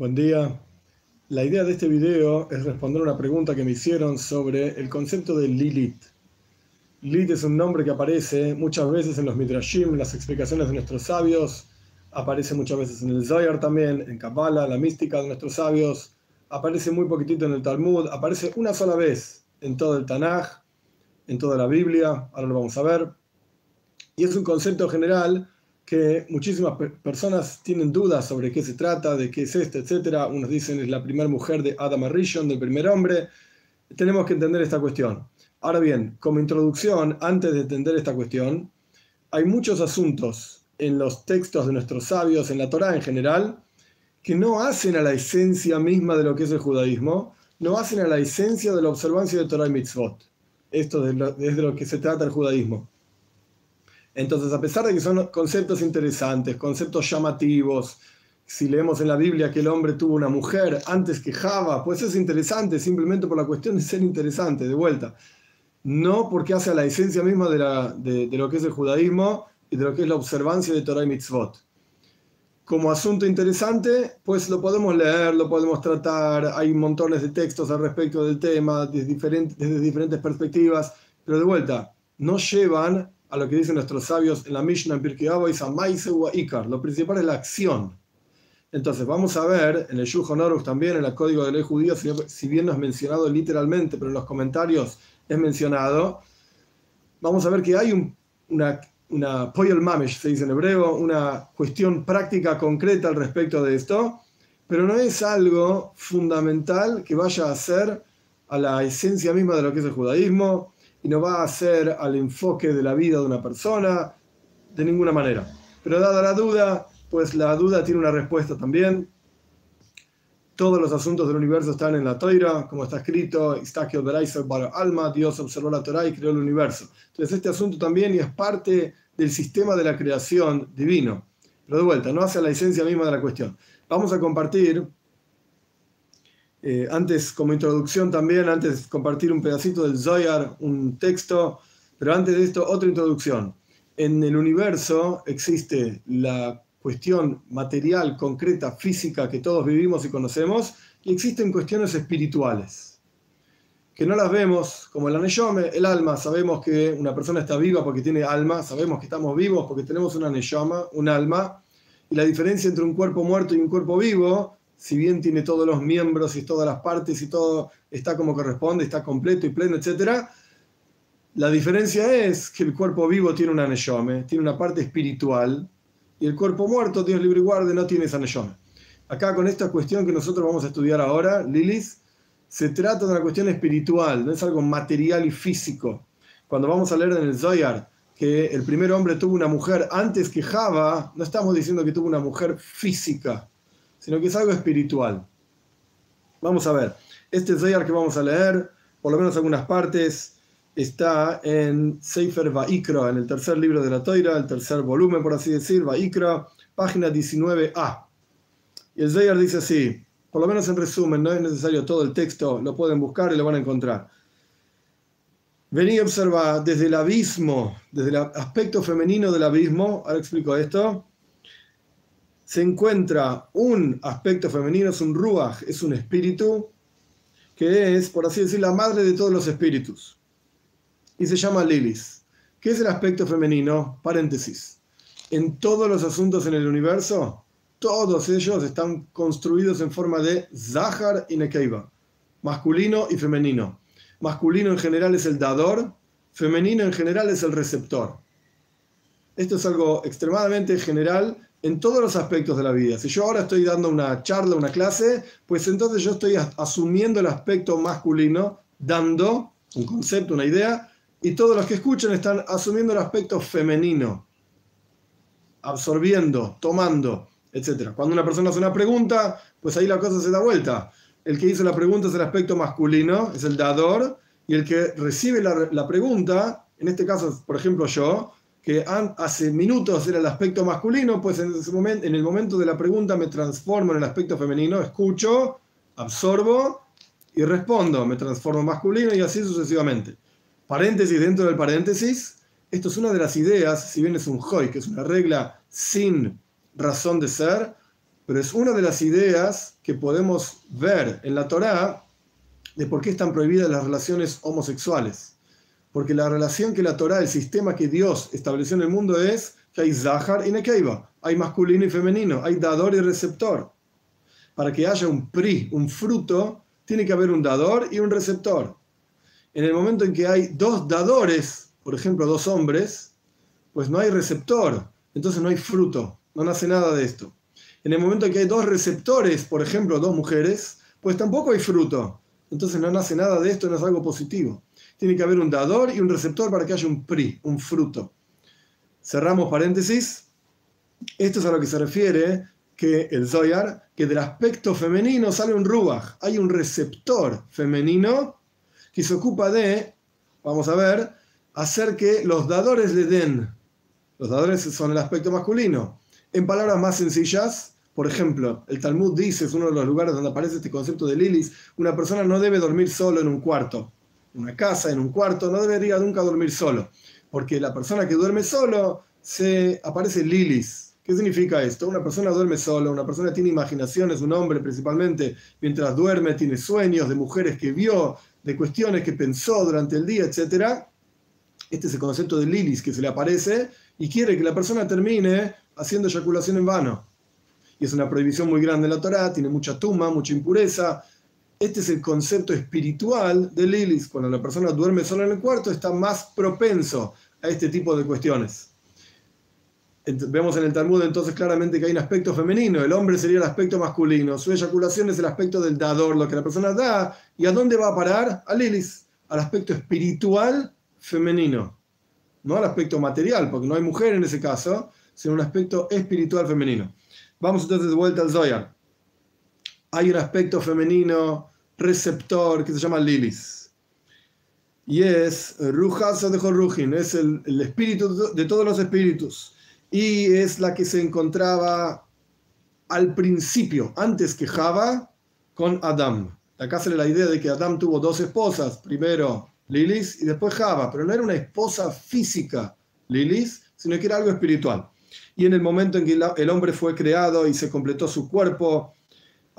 Buen día. La idea de este video es responder una pregunta que me hicieron sobre el concepto de Lilith. Lilith es un nombre que aparece muchas veces en los Midrashim, las explicaciones de nuestros sabios, aparece muchas veces en el Zohar también, en Kabbalah, la mística de nuestros sabios, aparece muy poquitito en el Talmud, aparece una sola vez en todo el Tanaj, en toda la Biblia, ahora lo vamos a ver. Y es un concepto general que muchísimas personas tienen dudas sobre qué se trata, de qué es esto, etc. Unos dicen es la primera mujer de Adam Arishon, del primer hombre. Tenemos que entender esta cuestión. Ahora bien, como introducción, antes de entender esta cuestión, hay muchos asuntos en los textos de nuestros sabios, en la Torá en general, que no hacen a la esencia misma de lo que es el judaísmo, no hacen a la esencia de la observancia de Torah y Mitzvot. Esto es de lo que se trata el judaísmo. Entonces, a pesar de que son conceptos interesantes, conceptos llamativos, si leemos en la Biblia que el hombre tuvo una mujer antes que Java, pues es interesante simplemente por la cuestión de ser interesante, de vuelta. No porque hace a la esencia misma de, la, de, lo que es el judaísmo y de lo que es la observancia de Torah y Mitzvot. Como asunto interesante, pues lo podemos leer, lo podemos tratar, hay montones de textos al respecto del tema, desde diferentes, desde diferentes perspectivas, pero de vuelta, no llevan a lo que dicen nuestros sabios en la Mishnah en Pirkei Avos, Ikar. Lo principal es la acción. Entonces, vamos a ver en el Shulchan Aruch también, en el Código de Ley Judía, si bien no es mencionado literalmente, pero en los comentarios es mencionado, vamos a ver que hay un, una, una mamesh, se dice en hebreo, una cuestión práctica concreta al respecto de esto, pero no es algo fundamental que vaya a ser a la esencia misma de lo que es el judaísmo, y no va a hacer al enfoque de la vida de una persona de ninguna manera. Pero dada la duda, pues la duda tiene una respuesta también. Todos los asuntos del universo están en la Toira, como está escrito, alma, Dios observó la Torah y creó el universo. Entonces este asunto también es parte del sistema de la creación divino. Pero de vuelta, no hace la esencia misma de la cuestión. Vamos a compartir eh, antes, como introducción también, antes compartir un pedacito del Zoyar, un texto, pero antes de esto, otra introducción. En el universo existe la cuestión material, concreta, física que todos vivimos y conocemos, y existen cuestiones espirituales, que no las vemos, como el aneyome, el alma. Sabemos que una persona está viva porque tiene alma, sabemos que estamos vivos porque tenemos una aneyoma, un alma, y la diferencia entre un cuerpo muerto y un cuerpo vivo si bien tiene todos los miembros y todas las partes y todo está como corresponde, está completo y pleno, etc., la diferencia es que el cuerpo vivo tiene una neshome, tiene una parte espiritual, y el cuerpo muerto, Dios libre y no tiene esa neshome. Acá con esta cuestión que nosotros vamos a estudiar ahora, Lilis, se trata de una cuestión espiritual, no es algo material y físico. Cuando vamos a leer en el Zoyar que el primer hombre tuvo una mujer antes que Java, no estamos diciendo que tuvo una mujer física, sino que es algo espiritual. Vamos a ver, este Zayar que vamos a leer, por lo menos algunas partes, está en Sefer Vaikra, en el tercer libro de la Toira, el tercer volumen, por así decir, Vaikra, página 19a. Y el Zayar dice así, por lo menos en resumen, no es necesario todo el texto, lo pueden buscar y lo van a encontrar. Vení a observar desde el abismo, desde el aspecto femenino del abismo, ahora explico esto, se encuentra un aspecto femenino, es un ruach, es un espíritu, que es, por así decir, la madre de todos los espíritus. Y se llama Lilis. ¿Qué es el aspecto femenino? Paréntesis. En todos los asuntos en el universo, todos ellos están construidos en forma de Zahar y Nekeiva, masculino y femenino. Masculino en general es el dador, femenino en general es el receptor. Esto es algo extremadamente general en todos los aspectos de la vida. Si yo ahora estoy dando una charla, una clase, pues entonces yo estoy asumiendo el aspecto masculino, dando un concepto, una idea, y todos los que escuchan están asumiendo el aspecto femenino, absorbiendo, tomando, etc. Cuando una persona hace una pregunta, pues ahí la cosa se da vuelta. El que hizo la pregunta es el aspecto masculino, es el dador, y el que recibe la, la pregunta, en este caso, por ejemplo, yo, que hace minutos era el aspecto masculino, pues en, ese momento, en el momento de la pregunta me transformo en el aspecto femenino, escucho, absorbo y respondo, me transformo en masculino y así sucesivamente. Paréntesis dentro del paréntesis, esto es una de las ideas, si bien es un hoy, que es una regla sin razón de ser, pero es una de las ideas que podemos ver en la Torá de por qué están prohibidas las relaciones homosexuales. Porque la relación que la Torá, el sistema que Dios estableció en el mundo es que hay Zahar y Nekeiva, hay masculino y femenino, hay dador y receptor. Para que haya un pri, un fruto, tiene que haber un dador y un receptor. En el momento en que hay dos dadores, por ejemplo, dos hombres, pues no hay receptor, entonces no hay fruto, no nace nada de esto. En el momento en que hay dos receptores, por ejemplo, dos mujeres, pues tampoco hay fruto, entonces no nace nada de esto, no es algo positivo. Tiene que haber un dador y un receptor para que haya un pri, un fruto. Cerramos paréntesis. Esto es a lo que se refiere que el Zoyar, que del aspecto femenino sale un Ruach. Hay un receptor femenino que se ocupa de, vamos a ver, hacer que los dadores le den. Los dadores son el aspecto masculino. En palabras más sencillas, por ejemplo, el Talmud dice, es uno de los lugares donde aparece este concepto de Lilis, una persona no debe dormir solo en un cuarto. Una casa, en un cuarto, no debería nunca dormir solo. Porque la persona que duerme solo, se aparece Lilis. ¿Qué significa esto? Una persona duerme solo, una persona tiene imaginaciones, un hombre principalmente, mientras duerme, tiene sueños de mujeres que vio, de cuestiones que pensó durante el día, etc. Este es el concepto de Lilis que se le aparece y quiere que la persona termine haciendo eyaculación en vano. Y es una prohibición muy grande en la Torah, tiene mucha tuma, mucha impureza. Este es el concepto espiritual de Lilis. Cuando la persona duerme sola en el cuarto, está más propenso a este tipo de cuestiones. Vemos en el Talmud entonces claramente que hay un aspecto femenino, el hombre sería el aspecto masculino, su eyaculación es el aspecto del dador, lo que la persona da, ¿y a dónde va a parar? A Lilis, al aspecto espiritual femenino, no al aspecto material, porque no hay mujer en ese caso, sino un aspecto espiritual femenino. Vamos entonces de vuelta al Zoyar. Hay un aspecto femenino receptor que se llama Lilis. Y es Rujazo de Jorrujin, es el, el espíritu de todos los espíritus y es la que se encontraba al principio, antes que Java, con Adam. Acá sale la idea de que Adam tuvo dos esposas, primero Lilis y después Java, pero no era una esposa física Lilis, sino que era algo espiritual. Y en el momento en que el hombre fue creado y se completó su cuerpo,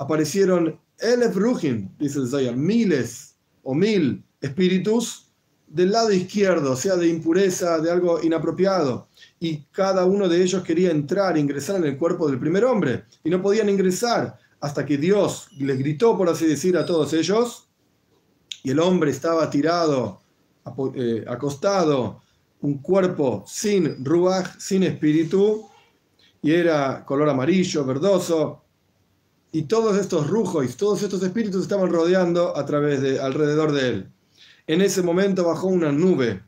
aparecieron Elef Ruhin, dice el miles o mil espíritus del lado izquierdo, sea, de impureza, de algo inapropiado. Y cada uno de ellos quería entrar, ingresar en el cuerpo del primer hombre, y no podían ingresar hasta que Dios les gritó, por así decir, a todos ellos, y el hombre estaba tirado, eh, acostado, un cuerpo sin ruach, sin espíritu, y era color amarillo, verdoso, y todos estos rujos, todos estos espíritus estaban rodeando a través de, alrededor de él. En ese momento bajó una nube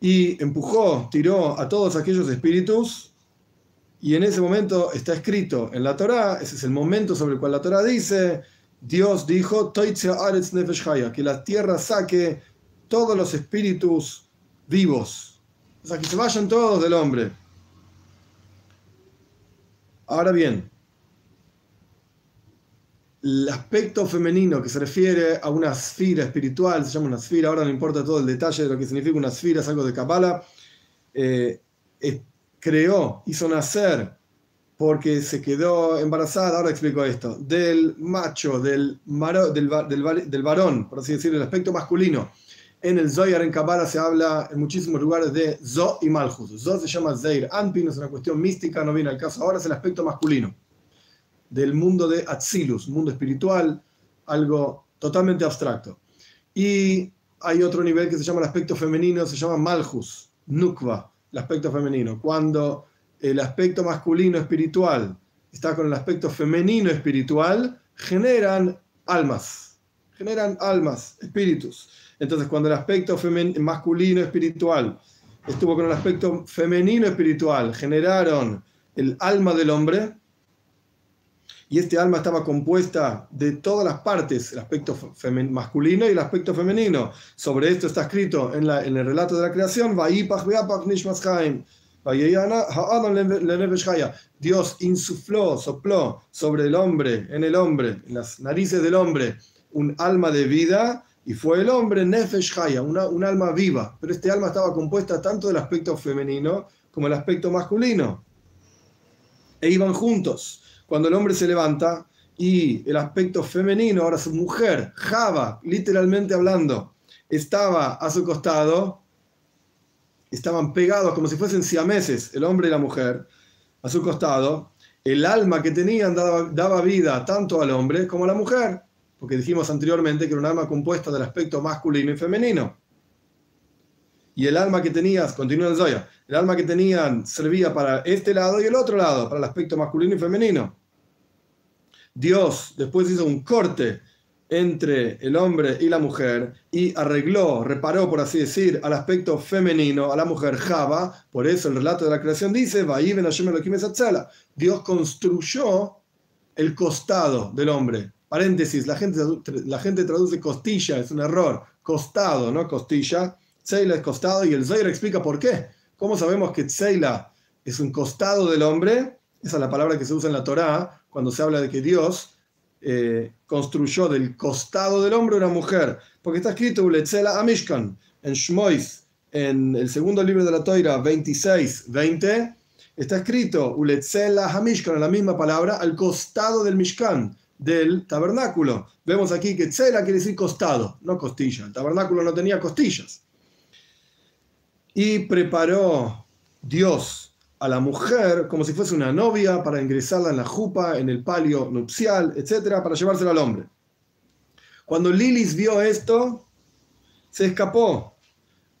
y empujó, tiró a todos aquellos espíritus. Y en ese momento está escrito en la Torá, ese es el momento sobre el cual la Torá dice, Dios dijo, que la tierra saque todos los espíritus vivos. O sea, que se vayan todos del hombre. Ahora bien, el aspecto femenino que se refiere a una esfera espiritual, se llama una esfera, ahora no importa todo el detalle de lo que significa una esfera, es algo de Kabbalah, eh, creó, hizo nacer, porque se quedó embarazada, ahora explico esto, del macho, del, del, varón, por así decirlo, el aspecto masculino. En el Zoyar, en Kabbalah, se habla en muchísimos lugares de Zo y Malchus. Zo se llama Zeir. Anpin, es una cuestión mística, no viene al caso. Ahora, es el aspecto masculino del mundo de Atzilus, mundo espiritual, algo totalmente abstracto. Y hay otro nivel que se llama el aspecto femenino, se llama Malchus, Nukva, el aspecto femenino. Cuando el aspecto masculino espiritual está con el aspecto femenino espiritual, generan almas, generan almas, espíritus. Entonces, cuando el aspecto masculino espiritual estuvo con el aspecto femenino espiritual, generaron el alma del hombre, y este alma estaba compuesta de todas las partes, el aspecto masculino y el aspecto femenino. Sobre esto está escrito en, el relato de la creación, Dios insufló, sopló sobre el hombre, en el hombre, en las narices del hombre, un alma de vida y fue el hombre Nefesh Haya, una, un alma viva. Pero este alma estaba compuesta tanto del aspecto femenino como el aspecto masculino. E iban juntos. Cuando el hombre se levanta y el aspecto femenino, ahora su mujer, Java, literalmente hablando, estaba a su costado, estaban pegados como si fuesen siameses, el hombre y la mujer, a su costado, el alma que tenían daba, vida tanto al hombre como a la mujer, porque dijimos anteriormente que era un alma compuesta del aspecto masculino y femenino. Y el alma que tenías, continúa en Zoya, el alma que tenían servía para este lado y el otro lado, para el aspecto masculino y femenino. Dios después hizo un corte entre el hombre y la mujer y arregló, reparó, por así decir, al aspecto femenino, a la mujer Java. Por eso el relato de la creación dice, Dios construyó el costado del hombre. Paréntesis, la gente, la gente traduce costilla, es un error. Costado, no costilla. Tzeila es costado y el Zohar explica por qué. ¿Cómo sabemos que Tzeila es un costado del hombre? Esa es la palabra que se usa en la Torá cuando se habla de que Dios eh, construyó del costado del hombre una mujer, porque está escrito Uletzela Amishkan en Shmois, en el segundo libro de la Toira 26, 20, está escrito Uletzela Hamishkan, la misma palabra, al costado del Mishkan, del tabernáculo. Vemos aquí que Tzela quiere decir costado, no costilla. El tabernáculo no tenía costillas. Y preparó Dios a la mujer como si fuese una novia para ingresarla en la jupa, en el palio nupcial, etcétera, para llevársela al hombre. Cuando Lilis vio esto, se escapó,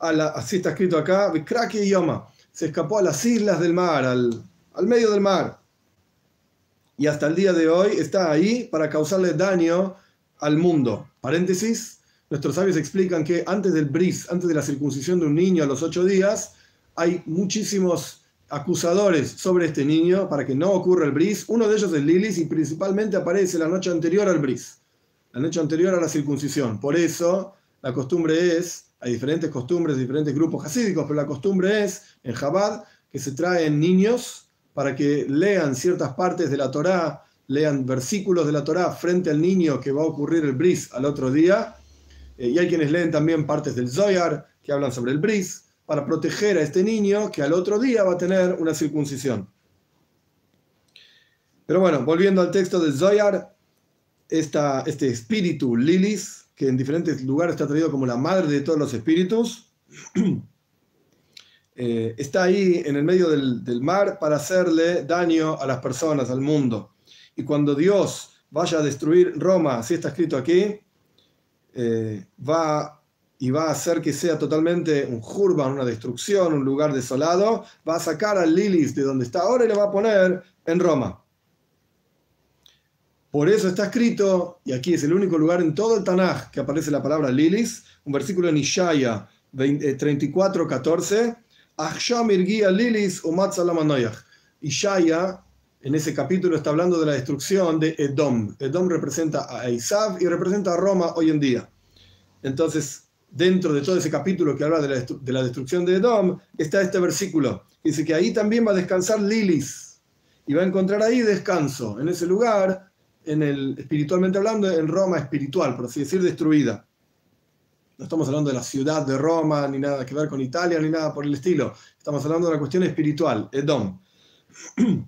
a la, así está escrito acá, y Yoma, se escapó a las islas del mar, al, al medio del mar. Y hasta el día de hoy está ahí para causarle daño al mundo. Paréntesis, nuestros sabios explican que antes del bris, antes de la circuncisión de un niño a los ocho días, hay muchísimos acusadores sobre este niño para que no ocurra el bris. Uno de ellos es Lilis y principalmente aparece la noche anterior al bris, la noche anterior a la circuncisión. Por eso la costumbre es, hay diferentes costumbres, diferentes grupos hasídicos, pero la costumbre es en Jabad que se traen niños para que lean ciertas partes de la Torá, lean versículos de la Torá frente al niño que va a ocurrir el bris al otro día. Eh, y hay quienes leen también partes del Zoyar que hablan sobre el bris para proteger a este niño que al otro día va a tener una circuncisión. Pero bueno, volviendo al texto de Zoyar, esta, este espíritu Lilis, que en diferentes lugares está traído como la madre de todos los espíritus, eh, está ahí en el medio del, del, mar para hacerle daño a las personas, al mundo. Y cuando Dios vaya a destruir Roma, así está escrito aquí, eh, va y va a hacer que sea totalmente un jurban, una destrucción, un lugar desolado, va a sacar a Lilis de donde está ahora y le va a poner en Roma. Por eso está escrito, y aquí es el único lugar en todo el Tanaj que aparece la palabra Lilis, un versículo en Ishaya 34, 14, Lilis Ishaya en ese capítulo está hablando de la destrucción de Edom. Edom representa a Isav y representa a Roma hoy en día. Entonces, dentro de todo ese capítulo que habla de la, destrucción de Edom, está este versículo. Dice que ahí también va a descansar Lilis y va a encontrar ahí descanso, en ese lugar, en el, espiritualmente hablando, en Roma espiritual, por así decir, destruida. No estamos hablando de la ciudad de Roma, ni nada que ver con Italia, ni nada por el estilo. Estamos hablando de la cuestión espiritual, Edom.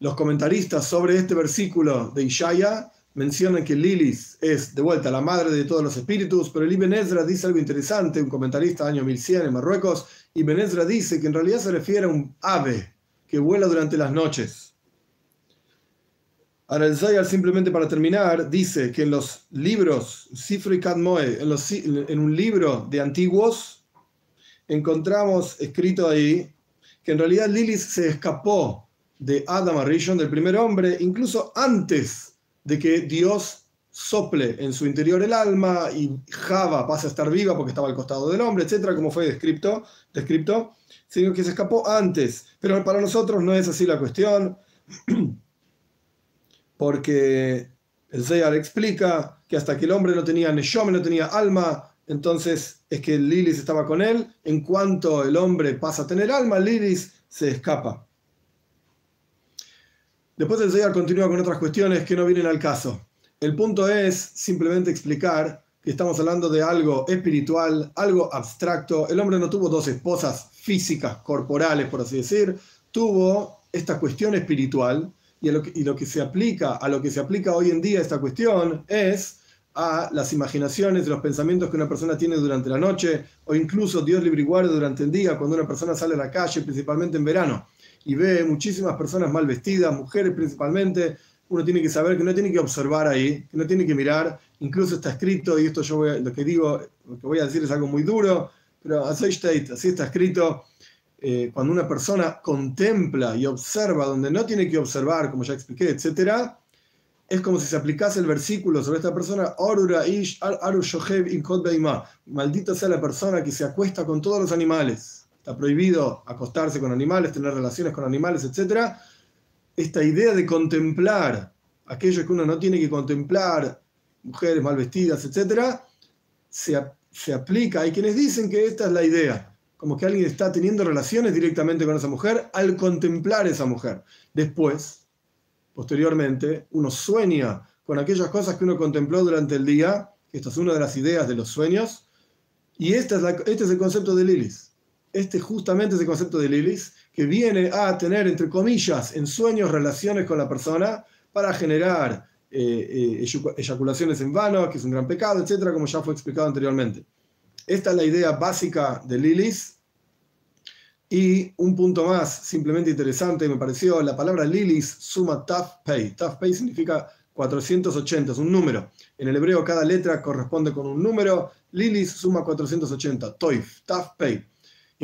Los comentaristas sobre este versículo de Ishaya mencionan que Lilis es de vuelta la madre de todos los espíritus, pero el Ibn Ezra dice algo interesante, un comentarista año 1100 en Marruecos, Ibn Ezra dice que en realidad se refiere a un ave que vuela durante las noches. Ahora el simplemente para terminar, dice que en los libros, Sifri y Kadmoe, en, en un libro de antiguos, encontramos escrito ahí que en realidad Lilis se escapó de Adam Arishon, del primer hombre, incluso antes de que Dios sople en su interior el alma y Java pasa a estar viva porque estaba al costado del hombre, etcétera, como fue descrito, descrito, sino que se escapó antes. Pero para nosotros no es así la cuestión, porque el Zeyar explica que hasta que el hombre no tenía Neshome, no tenía alma, entonces es que Lilis estaba con él. En cuanto el hombre pasa a tener alma, Lilis se escapa. Después el Zayar continúa con otras cuestiones que no vienen al caso. El punto es simplemente explicar que estamos hablando de algo espiritual, algo abstracto. El hombre no tuvo dos esposas físicas, corporales, por así decir. Tuvo esta cuestión espiritual Y, lo que, y lo que se aplica, a lo que se aplica hoy en día esta cuestión es a las imaginaciones, los pensamientos que una persona tiene durante la noche, o incluso Dios libre y guarde durante el día, cuando una persona sale a la calle, principalmente en verano, y ve muchísimas personas mal vestidas, mujeres principalmente, uno tiene que saber que no tiene que observar ahí, que no tiene que mirar, incluso está escrito, y esto yo lo que digo, lo que voy a decir es algo muy duro, pero así está escrito, eh, cuando una persona contempla y observa donde no tiene que observar, como ya expliqué, etc., es como si se aplicase el versículo sobre esta persona, maldito sea la persona que se acuesta con todos los animales. Está prohibido acostarse con animales, tener relaciones con animales, etc. Esta idea de contemplar aquello que uno no tiene que contemplar, mujeres mal vestidas, etc., se, se aplica. Hay quienes dicen que esta es la idea como que alguien está teniendo relaciones directamente con esa mujer al contemplar esa mujer. Después, posteriormente, uno sueña con aquellas cosas que uno contempló durante el día, esta es una de las ideas de los sueños, y esta es este es el concepto de Lilis. Este justamente es el concepto de Lilis, que viene a tener, entre comillas, en sueños relaciones con la persona para generar eh, eh, eyaculaciones en vano, que es un gran pecado, etcétera, como ya fue explicado anteriormente. Esta es la idea básica de Lilis. Y un punto más, simplemente interesante, me pareció, la palabra Lilis suma Taf Pei. Taf Pei significa 480, es un número. En el hebreo cada letra corresponde con un número. Lilis suma 480, Toif, Taf Pei.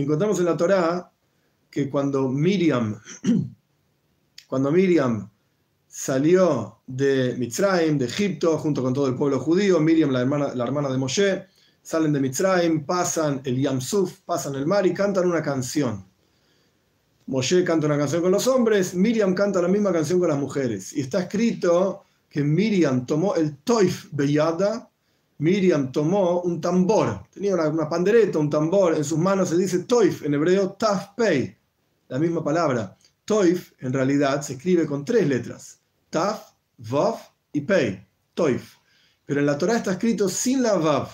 Encontramos en la Torá que cuando Miriam, cuando Miriam salió de Mitzrayim, de Egipto, junto con todo el pueblo judío, Miriam, la hermana, la hermana de Moshe, salen de Mitzrayim, pasan el Yamsuf, pasan el mar y cantan una canción. Moshe canta una canción con los hombres, Miriam canta la misma canción con las mujeres. Y está escrito que Miriam tomó el Toif Beyada, Miriam tomó un tambor, tenía una, pandereta, un tambor, en sus manos se dice Toif, en hebreo Taf Pei, la misma palabra. Toif en realidad se escribe con tres letras, Taf, Vav y Pei, Toif. Pero en la Torah está escrito sin la Vav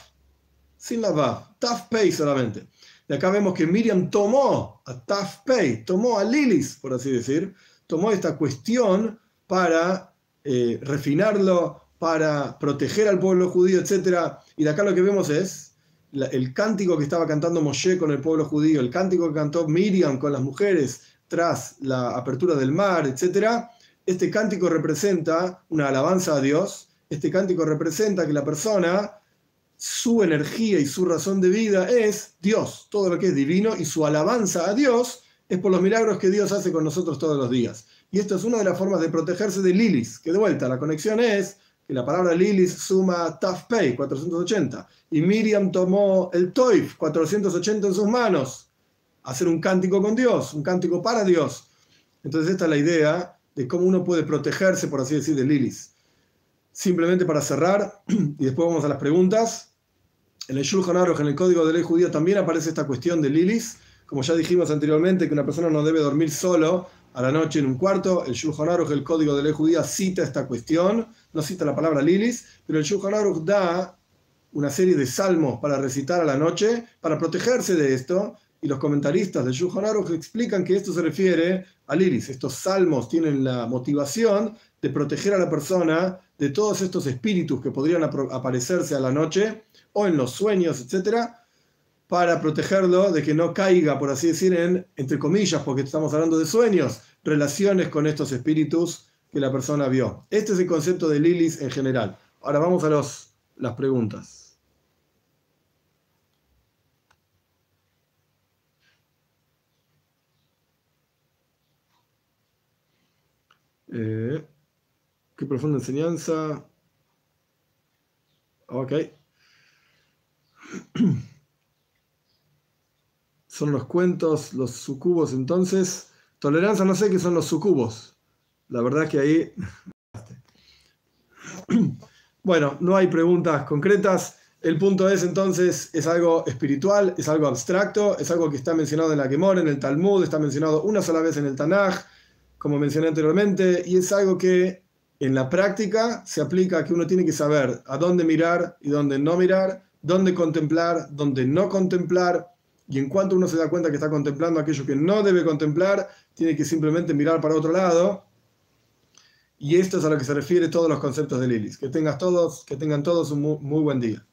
sin la Vav, Taf Pei solamente. De acá vemos que Miriam tomó a Taf Pei, tomó a Lilis, por así decir, tomó esta cuestión para eh, refinarlo, para proteger al pueblo judío, etc. Y acá lo que vemos es el cántico que estaba cantando Moshe con el pueblo judío, el cántico que cantó Miriam con las mujeres tras la apertura del mar, etc. Este cántico representa una alabanza a Dios, este cántico representa que la persona su energía y su razón de vida es Dios, todo lo que es divino, y su alabanza a Dios es por los milagros que Dios hace con nosotros todos los días. Y esto es una de las formas de protegerse de Lilis, que de vuelta la conexión es que la palabra Lilis suma Tafpei, 480, y Miriam tomó el Toif, 480 en sus manos, hacer un cántico con Dios, un cántico para Dios. Entonces esta es la idea de cómo uno puede protegerse, por así decir, de Lilis. Simplemente para cerrar, y después vamos a las preguntas, en el Shulchan Aruch, en el Código de Ley Judía, también aparece esta cuestión de Lilis. Como ya dijimos anteriormente, que una persona no debe dormir solo a la noche en un cuarto. El Shulchan Aruch, el Código de Ley Judía, cita esta cuestión. No cita la palabra Lilis, pero el Shulchan Aruch da una serie de salmos para recitar a la noche, para protegerse de esto. Y los comentaristas del Shulchan Aruch explican que esto se refiere a Lilis. Estos salmos tienen la motivación de proteger a la persona de todos estos espíritus que podrían aparecerse a la noche o en los sueños, etcétera, para protegerlo de que no caiga, por así decir, en, entre comillas, porque estamos hablando de sueños, relaciones con estos espíritus que la persona vio. Este es el concepto de Lilis en general. Ahora vamos a los, las preguntas. Eh, qué profunda enseñanza. Ok. Son los cuentos, los sucubos entonces. Tolerancia, no sé qué son los sucubos. La verdad que ahí... Bueno, no hay preguntas concretas. El punto es entonces, es algo espiritual, es algo abstracto, es algo que está mencionado en la Gemor, en el Talmud, está mencionado una sola vez en el Tanaj, como mencioné anteriormente, y es algo que en la práctica se aplica que uno tiene que saber a dónde mirar y dónde no mirar, dónde contemplar, dónde no contemplar, y en cuanto uno se da cuenta que está contemplando aquello que no debe contemplar, tiene que simplemente mirar para otro lado Y esto es a lo que se refiere todos los conceptos de Lilith. Que, tengas todos, que tengan todos un muy buen día.